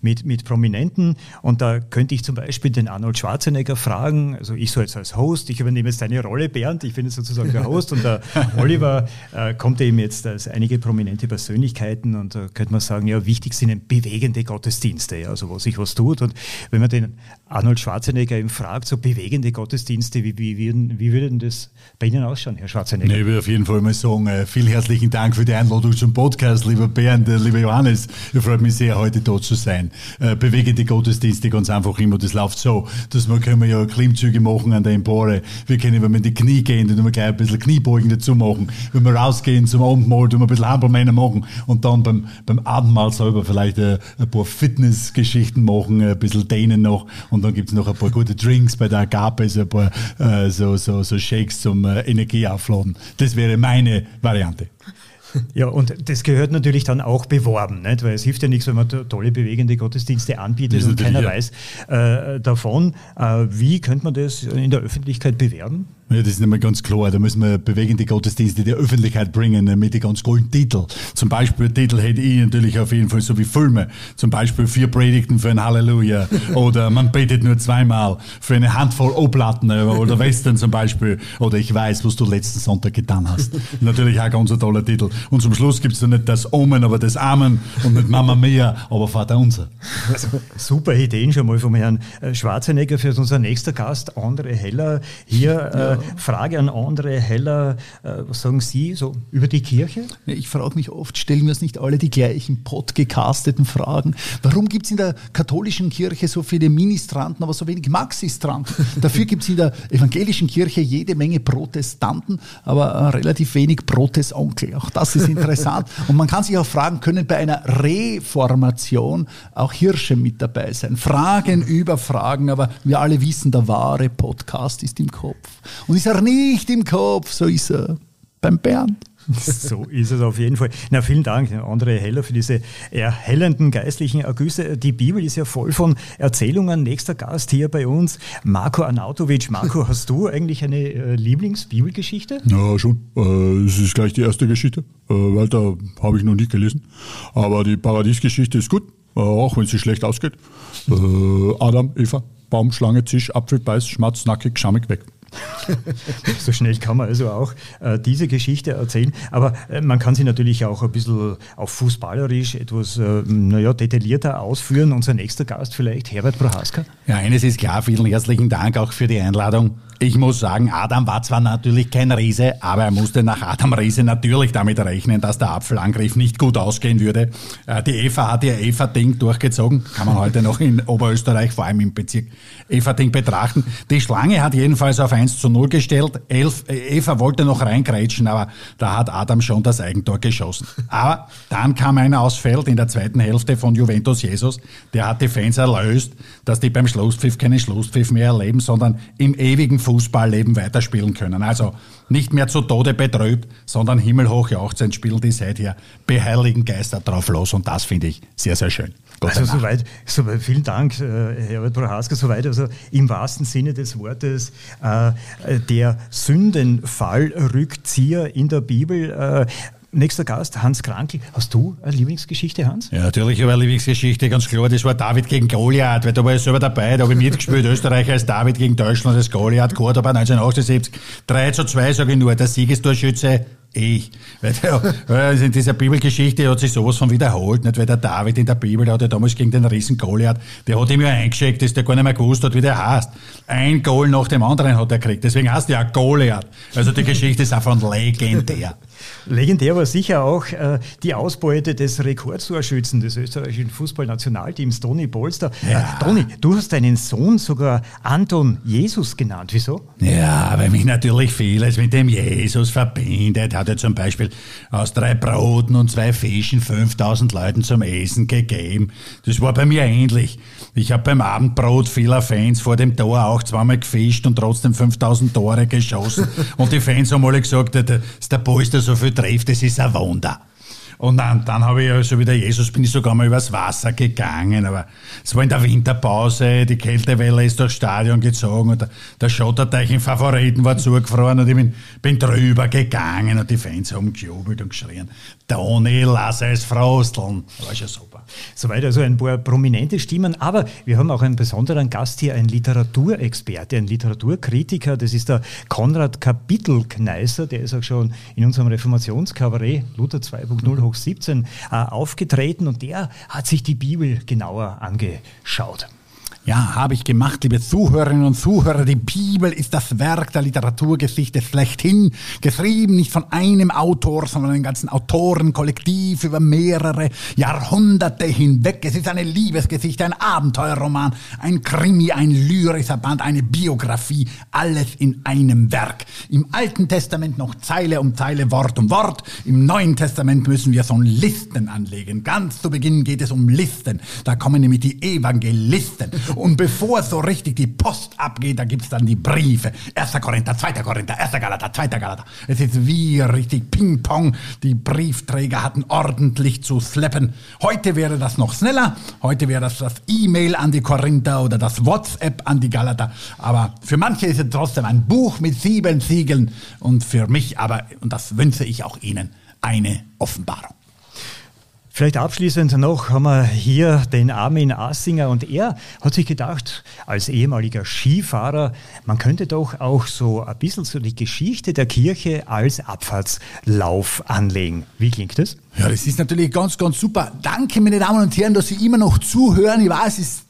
mit, mit Prominenten. Und da könnte ich zum Beispiel den Arnold Schwarzenegger fragen, also ich so jetzt als Host, ich übernehme jetzt deine Rolle, Bernd, ich bin jetzt sozusagen der Host und der Oliver äh, kommt eben jetzt als einige prominente Persönlichkeiten und da könnte man sagen, ja, wichtig sind bewegende Gottesdienste, ja, also wo sich was tut. Und wenn man den Arnold Schwarzenegger eben fragt, so bewegende Gottesdienste, wie, wie, wie, wie würde denn das bei Ihnen ausschauen, Herr Schwarzenegger? Nee, ich will auf jeden Fall mal sagen, äh, vielen herzlichen Dank für die Einladung zum Podcast, lieber Bernd, äh, lieber Johannes. Ich freue mich sehr, heute da zu sein. Äh, bewegende Gottesdienste ganz einfach immer. Das läuft so, dass wir können ja Klimmzüge machen an der Empore. Wir können, wenn wir in die Knie gehen, dann wir gleich ein bisschen Kniebeugen dazu machen. Wenn wir rausgehen zum Abendmahl, tun wir ein bisschen Hampelmänner machen und dann beim, beim Abendmahl selber vielleicht ein, ein paar Fitnessgeschichten machen, ein bisschen dehnen noch und dann gibt's noch ein paar gute Drinks bei der Agape, so ein paar äh, so, so, so Shakes zum äh, Energie haben. Das wäre meine Variante. Ja, und das gehört natürlich dann auch beworben, nicht? weil es hilft ja nichts, wenn man tolle bewegende Gottesdienste anbietet und keiner ja. weiß äh, davon. Äh, wie könnte man das in der Öffentlichkeit bewerben? Ja, das ist nicht mehr ganz klar. Da müssen wir bewegende Gottesdienste der Öffentlichkeit bringen mit den ganz coolen Titeln. Zum Beispiel Titel hätte ich natürlich auf jeden Fall so wie Filme. Zum Beispiel vier Predigten für ein Halleluja oder man betet nur zweimal für eine Handvoll Oblatten oder Western zum Beispiel oder ich weiß, was du letzten Sonntag getan hast. natürlich auch ganz ein toller Titel. Und zum Schluss gibt es dann nicht das Omen, aber das Amen und nicht Mama Mia, aber Vater Unser. Also, super Ideen schon mal vom Herrn äh, Schwarzenegger für unser nächster Gast, André Heller. Hier ja. äh, Frage an André Heller, äh, was sagen Sie so über die Kirche? Ich frage mich oft, stellen wir uns nicht alle die gleichen podgecasteten Fragen? Warum gibt es in der katholischen Kirche so viele Ministranten, aber so wenig Maxistranten? Dafür gibt es in der evangelischen Kirche jede Menge Protestanten, aber äh, relativ wenig Protesonkel. Auch das ist interessant. Und man kann sich auch fragen, können bei einer Reformation auch Hirsche mit dabei sein? Fragen über Fragen, aber wir alle wissen, der wahre Podcast ist im Kopf. Und ist er nicht im Kopf, so ist er beim Bernd. So ist es auf jeden Fall. Na, vielen Dank, André Heller, für diese erhellenden geistlichen Ergüsse. Die Bibel ist ja voll von Erzählungen. Nächster Gast hier bei uns, Marco Arnautovic. Marco, hast du eigentlich eine äh, Lieblingsbibelgeschichte? Ja, schon. Äh, es ist gleich die erste Geschichte. Äh, weiter habe ich noch nicht gelesen. Aber die Paradiesgeschichte ist gut, äh, auch wenn sie schlecht ausgeht. Äh, Adam, Eva, Baum, Schlange, Zisch, Apfel, Beiß, Schmatz, nackig, schamig, weg. so schnell kann man also auch äh, diese Geschichte erzählen. Aber äh, man kann sie natürlich auch ein bisschen auf fußballerisch etwas äh, naja, detaillierter ausführen. Unser nächster Gast vielleicht, Herbert Prohaska. Ja, eines ist klar. Vielen herzlichen Dank auch für die Einladung. Ich muss sagen, Adam war zwar natürlich kein Riese, aber er musste nach Adam Riese natürlich damit rechnen, dass der Apfelangriff nicht gut ausgehen würde. Äh, die Eva hat ihr Eva-Ding durchgezogen, kann man heute noch in Oberösterreich, vor allem im Bezirk Eva-Ding betrachten. Die Schlange hat jedenfalls auf 1 zu 0 gestellt. Elf, äh, Eva wollte noch reingrätschen, aber da hat Adam schon das Eigentor geschossen. Aber dann kam einer aus Feld in der zweiten Hälfte von Juventus Jesus, der hat die Fans erlöst, dass die beim Schlusspfiff keinen Schlusspfiff mehr erleben, sondern im ewigen Fußball Fußballleben weiterspielen können. Also nicht mehr zu Tode betrübt, sondern himmelhoch jauchzend spielen die seither beheiligen Geister drauf los und das finde ich sehr, sehr schön. Gott also soweit, soweit, vielen Dank, äh, Herbert Prohaska, soweit, also im wahrsten Sinne des Wortes, äh, der Sündenfallrückzieher in der Bibel. Äh, Nächster Gast, Hans Krankel. Hast du eine Lieblingsgeschichte, Hans? Ja, natürlich habe ich eine Lieblingsgeschichte, ganz klar. Das war David gegen Goliath, weil da war ich selber dabei, da habe ich mitgespielt. Österreich als David gegen Deutschland als Goliath, Cordoba 1978. 3 zu 2 sage ich nur, der Siegestorschütze ich. Weil der, in dieser Bibelgeschichte hat sich sowas von wiederholt, nicht? Weil der David in der Bibel, der hat ja damals gegen den Riesen Goliath, der hat ihm ja eingeschickt, dass der gar nicht mehr gewusst hat, wie der heißt. Ein Goal nach dem anderen hat er gekriegt. Deswegen heißt er ja Goliath. Also die Geschichte ist einfach legendär. Legendär war sicher auch äh, die Ausbeute des Rekordtorschützen des österreichischen Fußballnationalteams, Toni Polster. Ja. Äh, Toni, du hast deinen Sohn sogar Anton Jesus genannt. Wieso? Ja, weil mich natürlich vieles mit dem Jesus verbindet ja zum Beispiel aus drei Broten und zwei Fischen 5000 Leuten zum Essen gegeben. Das war bei mir ähnlich. Ich habe beim Abendbrot vieler Fans vor dem Tor auch zweimal gefischt und trotzdem 5000 Tore geschossen. und die Fans haben alle gesagt, dass der Polster so viel trifft, das ist ein Wunder. Und dann, dann habe ich ja so wie der Jesus, bin ich sogar mal übers Wasser gegangen. Aber es war in der Winterpause, die Kältewelle ist durchs Stadion gezogen und der, der Schotterteichen Favoriten war zugefroren und ich bin, bin drüber gegangen und die Fans haben gejubelt und geschrien. Toni, lass es frosteln. War schon super. Soweit also ein paar prominente Stimmen, aber wir haben auch einen besonderen Gast hier, ein Literaturexperte, ein Literaturkritiker, das ist der Konrad Kapitelkneißer, der ist auch schon in unserem Reformationskabarett Luther 2.0 hoch 17 äh, aufgetreten. Und der hat sich die Bibel genauer angeschaut. Ja, habe ich gemacht, liebe Zuhörerinnen und Zuhörer. Die Bibel ist das Werk der Literaturgeschichte schlechthin, geschrieben nicht von einem Autor, sondern einem ganzen Autorenkollektiv über mehrere Jahrhunderte hinweg. Es ist eine Liebesgeschichte, ein Abenteuerroman, ein Krimi, ein lyrischer Band, eine Biografie, alles in einem Werk. Im Alten Testament noch Zeile um Zeile, Wort um Wort. Im Neuen Testament müssen wir so Listen anlegen. Ganz zu Beginn geht es um Listen. Da kommen nämlich die Evangelisten. Und bevor so richtig die Post abgeht, da gibt's dann die Briefe. Erster Korinther, zweiter Korinther, erster Galater, zweiter Galater. Es ist wie richtig Ping-Pong. Die Briefträger hatten ordentlich zu slappen. Heute wäre das noch schneller. Heute wäre das das E-Mail an die Korinther oder das WhatsApp an die Galater. Aber für manche ist es trotzdem ein Buch mit sieben Siegeln. Und für mich aber, und das wünsche ich auch Ihnen, eine Offenbarung. Vielleicht abschließend noch haben wir hier den Armin Assinger und er hat sich gedacht, als ehemaliger Skifahrer, man könnte doch auch so ein bisschen so die Geschichte der Kirche als Abfahrtslauf anlegen. Wie klingt das? Ja, das ist natürlich ganz, ganz super. Danke, meine Damen und Herren, dass Sie immer noch zuhören. Ich weiß, es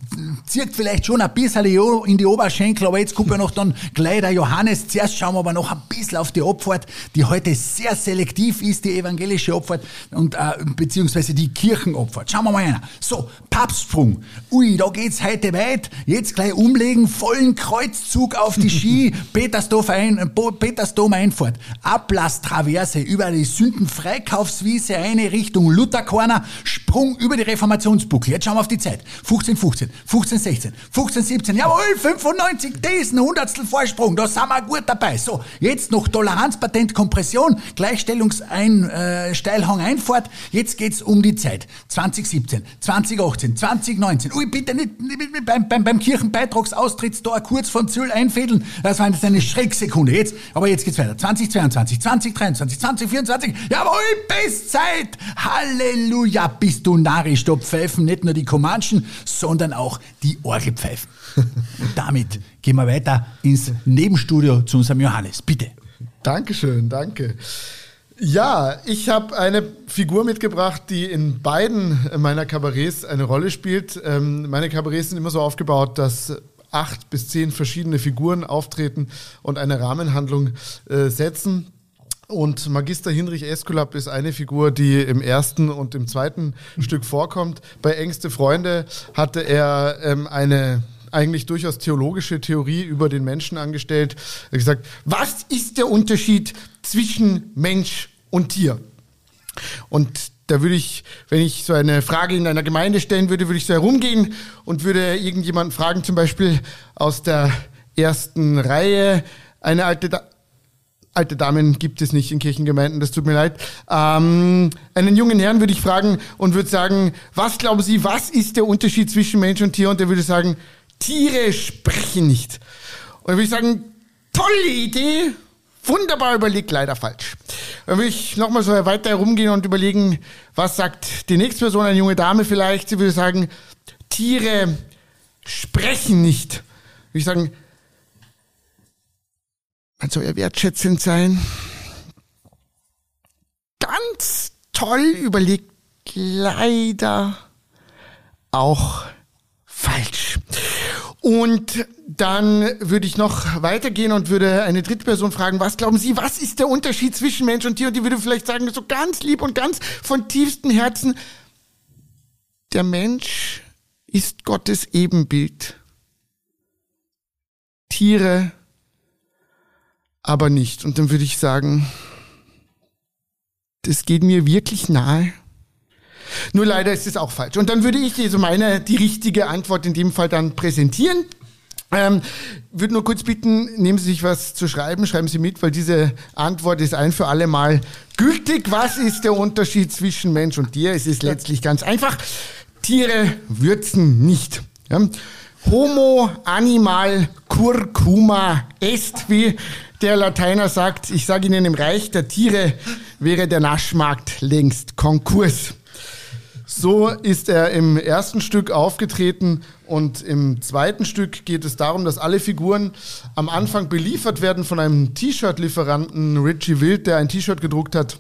zieht vielleicht schon ein bisschen in die Oberschenkel, aber jetzt kommt ja noch dann gleich der Johannes. Zuerst schauen wir aber noch ein bisschen auf die Abfahrt, die heute sehr selektiv ist, die evangelische Abfahrt und äh, beziehungsweise die Kirchenabfahrt. Schauen wir mal einer. So, Papstsprung. Ui, da geht's heute weit. Jetzt gleich umlegen, vollen Kreuzzug auf die Ski, Petersdom, ein, Petersdom Einfahrt, Ablasstraverse über die Sündenfreikaufswiese eine Richtung Lutherkorner, Sprung über die Reformationsbuckel. Jetzt schauen wir auf die Zeit. 15, 15, 15, 16, 15, 17, jawohl, 95, diesen Hundertstel Vorsprung, da sind wir gut dabei. So, jetzt noch Toleranzpatent, Kompression, Gleichstellungsein, äh, Steilhang Einfahrt. Jetzt geht's um die Zeit. 2017, 2018, 2019. Ui, bitte nicht, nicht beim, beim, beim Kirchenbeitragsaustrittstor kurz von Züll einfädeln. Das war jetzt eine Schrecksekunde. Jetzt, aber jetzt geht's weiter. 2022, 2023, 2024. Jawohl, Bestzeit. Halleluja, bist du narrisch. Da pfeifen nicht nur die Comanchen, sondern auch die Orgelpfeifen. Und damit gehen wir weiter ins Nebenstudio zu unserem Johannes. Bitte. Dankeschön, danke. Ja, ich habe eine Figur mitgebracht, die in beiden meiner Kabarets eine Rolle spielt. Ähm, meine Kabarets sind immer so aufgebaut, dass acht bis zehn verschiedene Figuren auftreten und eine Rahmenhandlung äh, setzen. Und Magister Hinrich Eskulap ist eine Figur, die im ersten und im zweiten Stück vorkommt. Bei Ängste Freunde hatte er ähm, eine eigentlich durchaus theologische Theorie über den Menschen angestellt. Er hat gesagt, was ist der Unterschied zwischen Mensch und Tier? Und da würde ich, wenn ich so eine Frage in einer Gemeinde stellen würde, würde ich so herumgehen und würde irgendjemanden fragen, zum Beispiel aus der ersten Reihe, eine alte, alte Damen gibt es nicht in Kirchengemeinden, das tut mir leid. Ähm, einen jungen Herrn würde ich fragen und würde sagen, was glauben Sie, was ist der Unterschied zwischen Mensch und Tier? Und der würde sagen, Tiere sprechen nicht. Und dann würde ich sagen, tolle Idee, wunderbar überlegt, leider falsch. Dann würde ich nochmal so weiter herumgehen und überlegen, was sagt die nächste Person, eine junge Dame vielleicht. Sie würde sagen, Tiere sprechen nicht. Würde ich sagen, man soll ja wertschätzend sein. Ganz toll überlegt, leider auch falsch. Und dann würde ich noch weitergehen und würde eine dritte Person fragen, was glauben Sie, was ist der Unterschied zwischen Mensch und Tier? Und die würde vielleicht sagen, so ganz lieb und ganz von tiefstem Herzen, der Mensch ist Gottes Ebenbild. Tiere aber nicht. Und dann würde ich sagen, das geht mir wirklich nahe. Nur leider ist es auch falsch. Und dann würde ich dir so meine, die richtige Antwort in dem Fall dann präsentieren. Ähm, würde nur kurz bitten, nehmen Sie sich was zu schreiben, schreiben Sie mit, weil diese Antwort ist ein für alle Mal gültig. Was ist der Unterschied zwischen Mensch und Tier? Es ist letztlich ganz einfach. Tiere würzen nicht. Ja? Homo animal curcuma est, wie der Lateiner sagt. Ich sage Ihnen, im Reich der Tiere wäre der Naschmarkt längst Konkurs. So ist er im ersten Stück aufgetreten und im zweiten Stück geht es darum, dass alle Figuren am Anfang beliefert werden von einem T-Shirt-Lieferanten Richie Wild, der ein T-Shirt gedruckt hat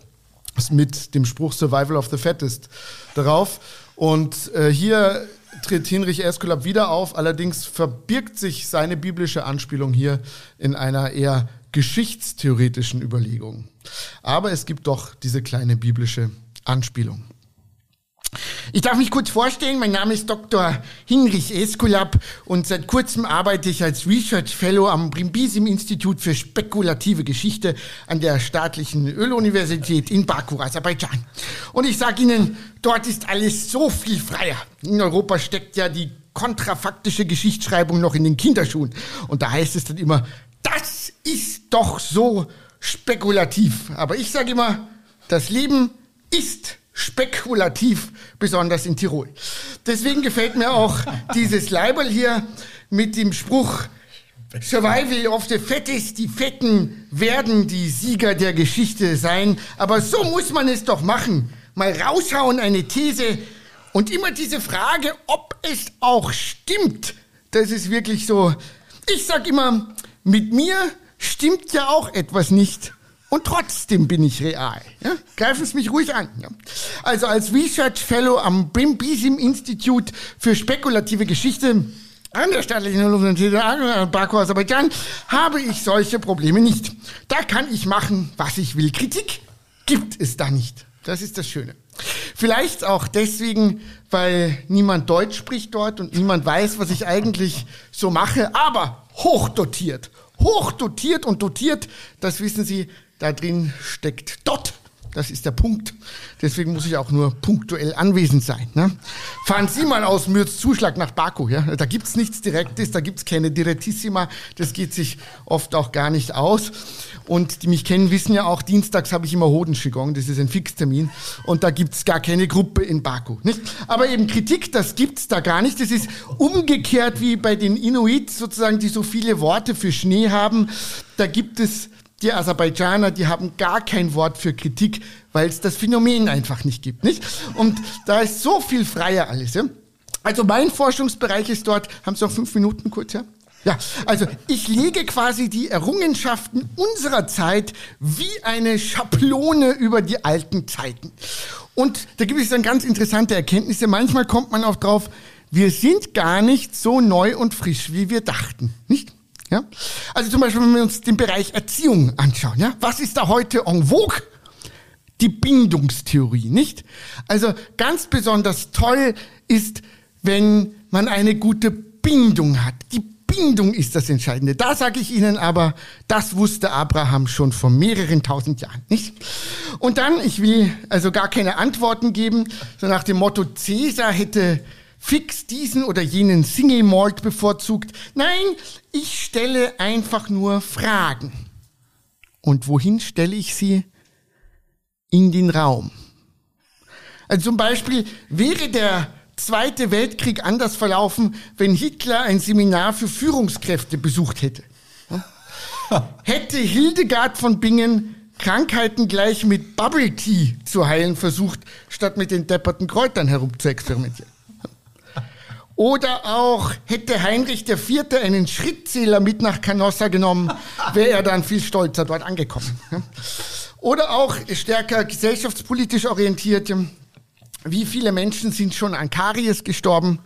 mit dem Spruch Survival of the Fattest darauf. Und äh, hier tritt Hinrich Eskulap wieder auf, allerdings verbirgt sich seine biblische Anspielung hier in einer eher geschichtstheoretischen Überlegung. Aber es gibt doch diese kleine biblische Anspielung. Ich darf mich kurz vorstellen, mein Name ist Dr. Hinrich Eskulap und seit kurzem arbeite ich als Research Fellow am Brimbisim Institut für spekulative Geschichte an der staatlichen Öluniversität in Baku, Aserbaidschan. Und ich sage Ihnen, dort ist alles so viel freier. In Europa steckt ja die kontrafaktische Geschichtsschreibung noch in den Kinderschuhen. Und da heißt es dann immer, das ist doch so spekulativ. Aber ich sage immer, das Leben ist spekulativ, besonders in Tirol. Deswegen gefällt mir auch dieses Leiberl hier mit dem Spruch Survival of the Fettest, die Fetten werden die Sieger der Geschichte sein. Aber so muss man es doch machen. Mal raushauen eine These und immer diese Frage, ob es auch stimmt. Das ist wirklich so. Ich sag immer, mit mir stimmt ja auch etwas nicht. Und trotzdem bin ich real. Ja? Greifen Sie mich ruhig an. Ja? Also als Research Fellow am Brimbisim Institute für spekulative Geschichte an der staatlichen Universität Baku, Aserbaidschan, habe ich solche Probleme nicht. Da kann ich machen, was ich will. Kritik gibt es da nicht. Das ist das Schöne. Vielleicht auch deswegen, weil niemand Deutsch spricht dort und niemand weiß, was ich eigentlich so mache, aber hochdotiert. Hochdotiert und dotiert, das wissen Sie, da drin steckt dort. Das ist der Punkt. Deswegen muss ich auch nur punktuell anwesend sein. Ne? Fahren Sie mal aus Mürz Zuschlag nach Baku. Ja? Da gibt's nichts Direktes, da gibt's keine Direktissima. Das geht sich oft auch gar nicht aus. Und die mich kennen, wissen ja auch, dienstags habe ich immer Hodenschigon, das ist ein Fixtermin. Und da gibt's gar keine Gruppe in Baku. Nicht? Aber eben Kritik, das gibt's da gar nicht. Das ist umgekehrt wie bei den Inuits sozusagen, die so viele Worte für Schnee haben. Da gibt es die Aserbaidschaner, die haben gar kein Wort für Kritik, weil es das Phänomen einfach nicht gibt, nicht? Und da ist so viel freier alles, ja? Also mein Forschungsbereich ist dort, haben Sie noch fünf Minuten kurz, ja? Ja, also ich lege quasi die Errungenschaften unserer Zeit wie eine Schablone über die alten Zeiten. Und da gibt es dann ganz interessante Erkenntnisse. Manchmal kommt man auch drauf, wir sind gar nicht so neu und frisch, wie wir dachten, nicht? Ja? Also zum Beispiel, wenn wir uns den Bereich Erziehung anschauen, ja? was ist da heute en vogue? Die Bindungstheorie, nicht? Also ganz besonders toll ist, wenn man eine gute Bindung hat. Die Bindung ist das Entscheidende. Da sage ich Ihnen aber, das wusste Abraham schon vor mehreren tausend Jahren, nicht? Und dann, ich will also gar keine Antworten geben, so nach dem Motto, Cäsar hätte fix diesen oder jenen Single Malt bevorzugt. Nein, ich stelle einfach nur Fragen. Und wohin stelle ich sie? In den Raum. Also zum Beispiel wäre der Zweite Weltkrieg anders verlaufen, wenn Hitler ein Seminar für Führungskräfte besucht hätte. Hätte Hildegard von Bingen Krankheiten gleich mit Bubble Tea zu heilen versucht, statt mit den depperten Kräutern herumzuexperimentieren. Oder auch hätte Heinrich IV. einen Schrittzähler mit nach Canossa genommen, wäre er dann viel stolzer dort angekommen. Oder auch stärker gesellschaftspolitisch orientiert. Wie viele Menschen sind schon an Karies gestorben?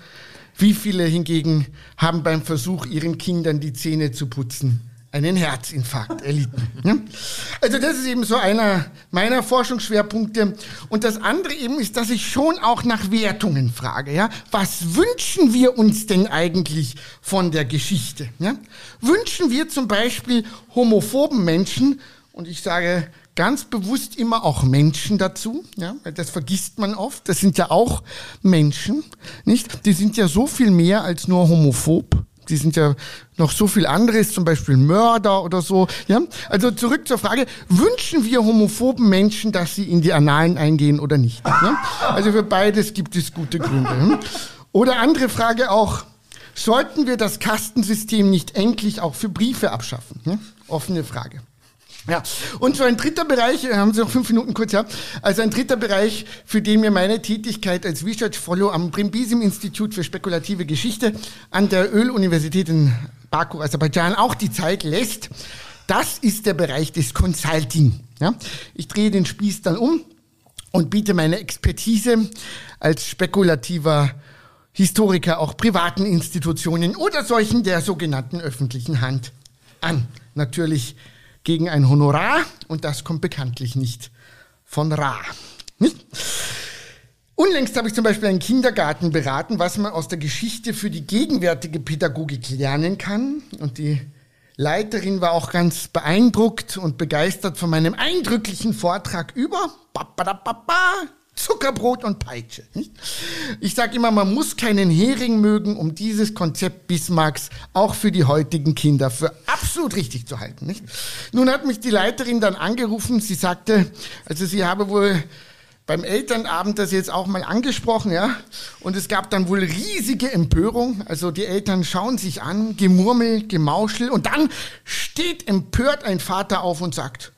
Wie viele hingegen haben beim Versuch, ihren Kindern die Zähne zu putzen, einen Herzinfarkt erlitten. Also das ist eben so einer meiner Forschungsschwerpunkte. Und das andere eben ist, dass ich schon auch nach Wertungen frage. Ja? Was wünschen wir uns denn eigentlich von der Geschichte? Ja? Wünschen wir zum Beispiel homophoben Menschen, und ich sage ganz bewusst immer auch Menschen dazu, ja, das vergisst man oft. Das sind ja auch Menschen, nicht? Die sind ja so viel mehr als nur homophob. Die sind ja noch so viel anderes, zum Beispiel Mörder oder so. Ja? Also zurück zur Frage, wünschen wir homophoben Menschen, dass sie in die Annalen eingehen oder nicht? Ja? Also für beides gibt es gute Gründe. Hm? Oder andere Frage auch, sollten wir das Kastensystem nicht endlich auch für Briefe abschaffen? Ja? Offene Frage. Ja, und so ein dritter Bereich, äh, haben Sie noch fünf Minuten kurz, ja. Also ein dritter Bereich, für den mir meine Tätigkeit als Research Follow am Primbisim Institut für spekulative Geschichte an der Öluniversität in Baku, Aserbaidschan auch die Zeit lässt, das ist der Bereich des Consulting. Ja. Ich drehe den Spieß dann um und biete meine Expertise als spekulativer Historiker auch privaten Institutionen oder solchen der sogenannten öffentlichen Hand an. Natürlich gegen ein Honorar und das kommt bekanntlich nicht von Ra. Nicht? Unlängst habe ich zum Beispiel einen Kindergarten beraten, was man aus der Geschichte für die gegenwärtige Pädagogik lernen kann. Und die Leiterin war auch ganz beeindruckt und begeistert von meinem eindrücklichen Vortrag über Zuckerbrot und Peitsche. Ich sage immer, man muss keinen Hering mögen, um dieses Konzept Bismarcks auch für die heutigen Kinder für absolut richtig zu halten. Nun hat mich die Leiterin dann angerufen. Sie sagte, also sie habe wohl beim Elternabend das jetzt auch mal angesprochen, ja. Und es gab dann wohl riesige Empörung. Also die Eltern schauen sich an, Gemurmel, Gemauschel. Und dann steht empört ein Vater auf und sagt,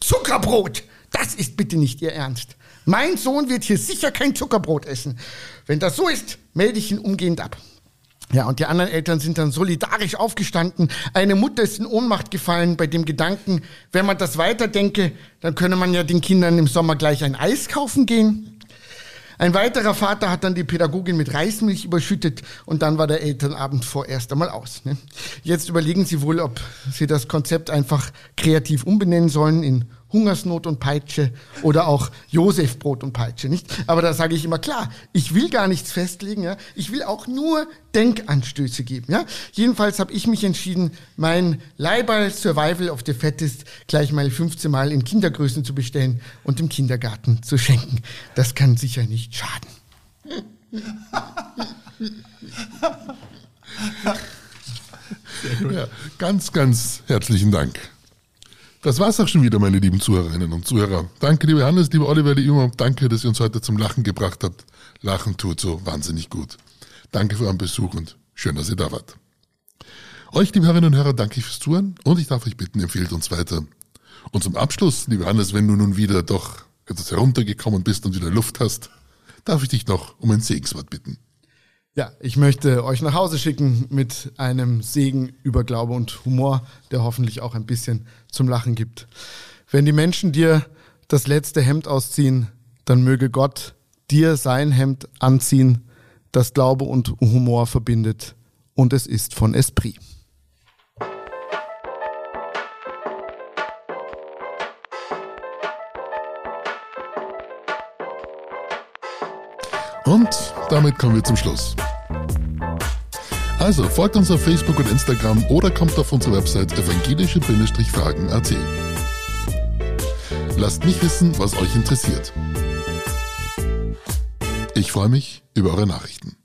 Zuckerbrot, das ist bitte nicht Ihr Ernst. Mein Sohn wird hier sicher kein Zuckerbrot essen. Wenn das so ist, melde ich ihn umgehend ab. Ja, und die anderen Eltern sind dann solidarisch aufgestanden. Eine Mutter ist in Ohnmacht gefallen bei dem Gedanken, wenn man das weiterdenke, dann könne man ja den Kindern im Sommer gleich ein Eis kaufen gehen. Ein weiterer Vater hat dann die Pädagogin mit Reismilch überschüttet und dann war der Elternabend vorerst einmal aus. Ne? Jetzt überlegen Sie wohl, ob Sie das Konzept einfach kreativ umbenennen sollen in Hungersnot und Peitsche oder auch Josefbrot und Peitsche, nicht? Aber da sage ich immer klar, ich will gar nichts festlegen, ja? Ich will auch nur Denkanstöße geben, ja? Jedenfalls habe ich mich entschieden, mein Leiball Survival of the Fattest gleich mal 15 Mal in Kindergrößen zu bestellen und im Kindergarten zu schenken. Das kann sicher nicht schaden. Ja, ganz, ganz herzlichen Dank. Das war's auch schon wieder, meine lieben Zuhörerinnen und Zuhörer. Danke, lieber Hannes, lieber Oliver, lieber Immer. Danke, dass ihr uns heute zum Lachen gebracht habt. Lachen tut so wahnsinnig gut. Danke für euren Besuch und schön, dass ihr da wart. Euch, liebe Hörerinnen und Hörer, danke ich fürs Zuhören und ich darf euch bitten, empfehlt uns weiter. Und zum Abschluss, lieber Hannes, wenn du nun wieder doch etwas heruntergekommen bist und wieder Luft hast, darf ich dich noch um ein Segenswort bitten. Ja, ich möchte euch nach Hause schicken mit einem Segen über Glaube und Humor, der hoffentlich auch ein bisschen zum Lachen gibt. Wenn die Menschen dir das letzte Hemd ausziehen, dann möge Gott dir sein Hemd anziehen, das Glaube und Humor verbindet. Und es ist von Esprit. Und damit kommen wir zum Schluss. Also folgt uns auf Facebook und Instagram oder kommt auf unsere Website evangelische-fragen.at. Lasst mich wissen, was euch interessiert. Ich freue mich über eure Nachrichten.